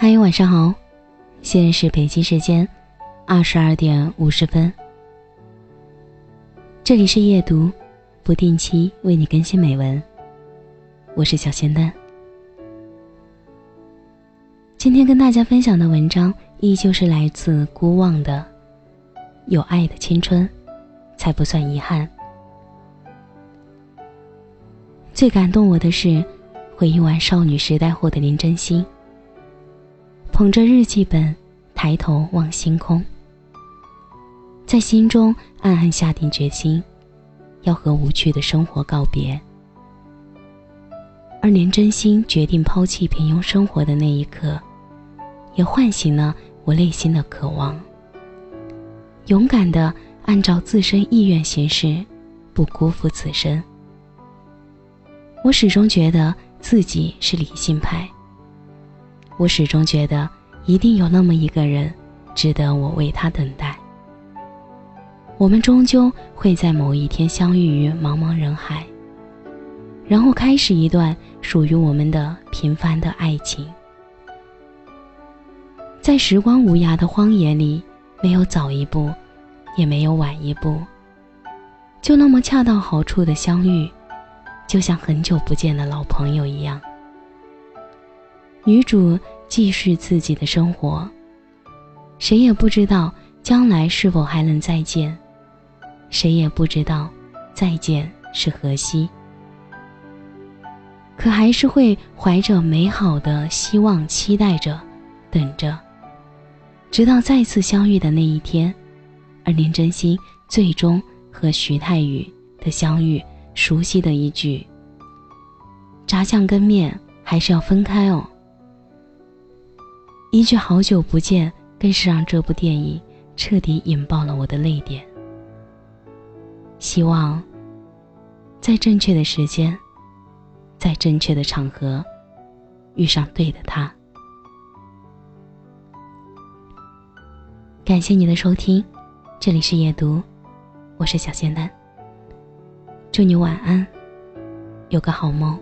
嗨，晚上好，现在是北京时间二十二点五十分。这里是夜读，不定期为你更新美文。我是小仙丹。今天跟大家分享的文章依旧是来自孤望的《有爱的青春，才不算遗憾》。最感动我的是，回忆完少女时代后的林真心。捧着日记本，抬头望星空，在心中暗暗下定决心，要和无趣的生活告别。而连真心决定抛弃平庸生活的那一刻，也唤醒了我内心的渴望。勇敢的按照自身意愿行事，不辜负此生。我始终觉得自己是理性派。我始终觉得，一定有那么一个人，值得我为他等待。我们终究会在某一天相遇于茫茫人海，然后开始一段属于我们的平凡的爱情。在时光无涯的荒野里，没有早一步，也没有晚一步，就那么恰到好处的相遇，就像很久不见的老朋友一样。女主继续自己的生活，谁也不知道将来是否还能再见，谁也不知道再见是何夕。可还是会怀着美好的希望，期待着，等着，直到再次相遇的那一天。而林真心最终和徐太宇的相遇，熟悉的一句：“炸酱跟面还是要分开哦。”一句“好久不见”，更是让这部电影彻底引爆了我的泪点。希望在正确的时间，在正确的场合，遇上对的他。感谢你的收听，这里是夜读，我是小仙丹。祝你晚安，有个好梦。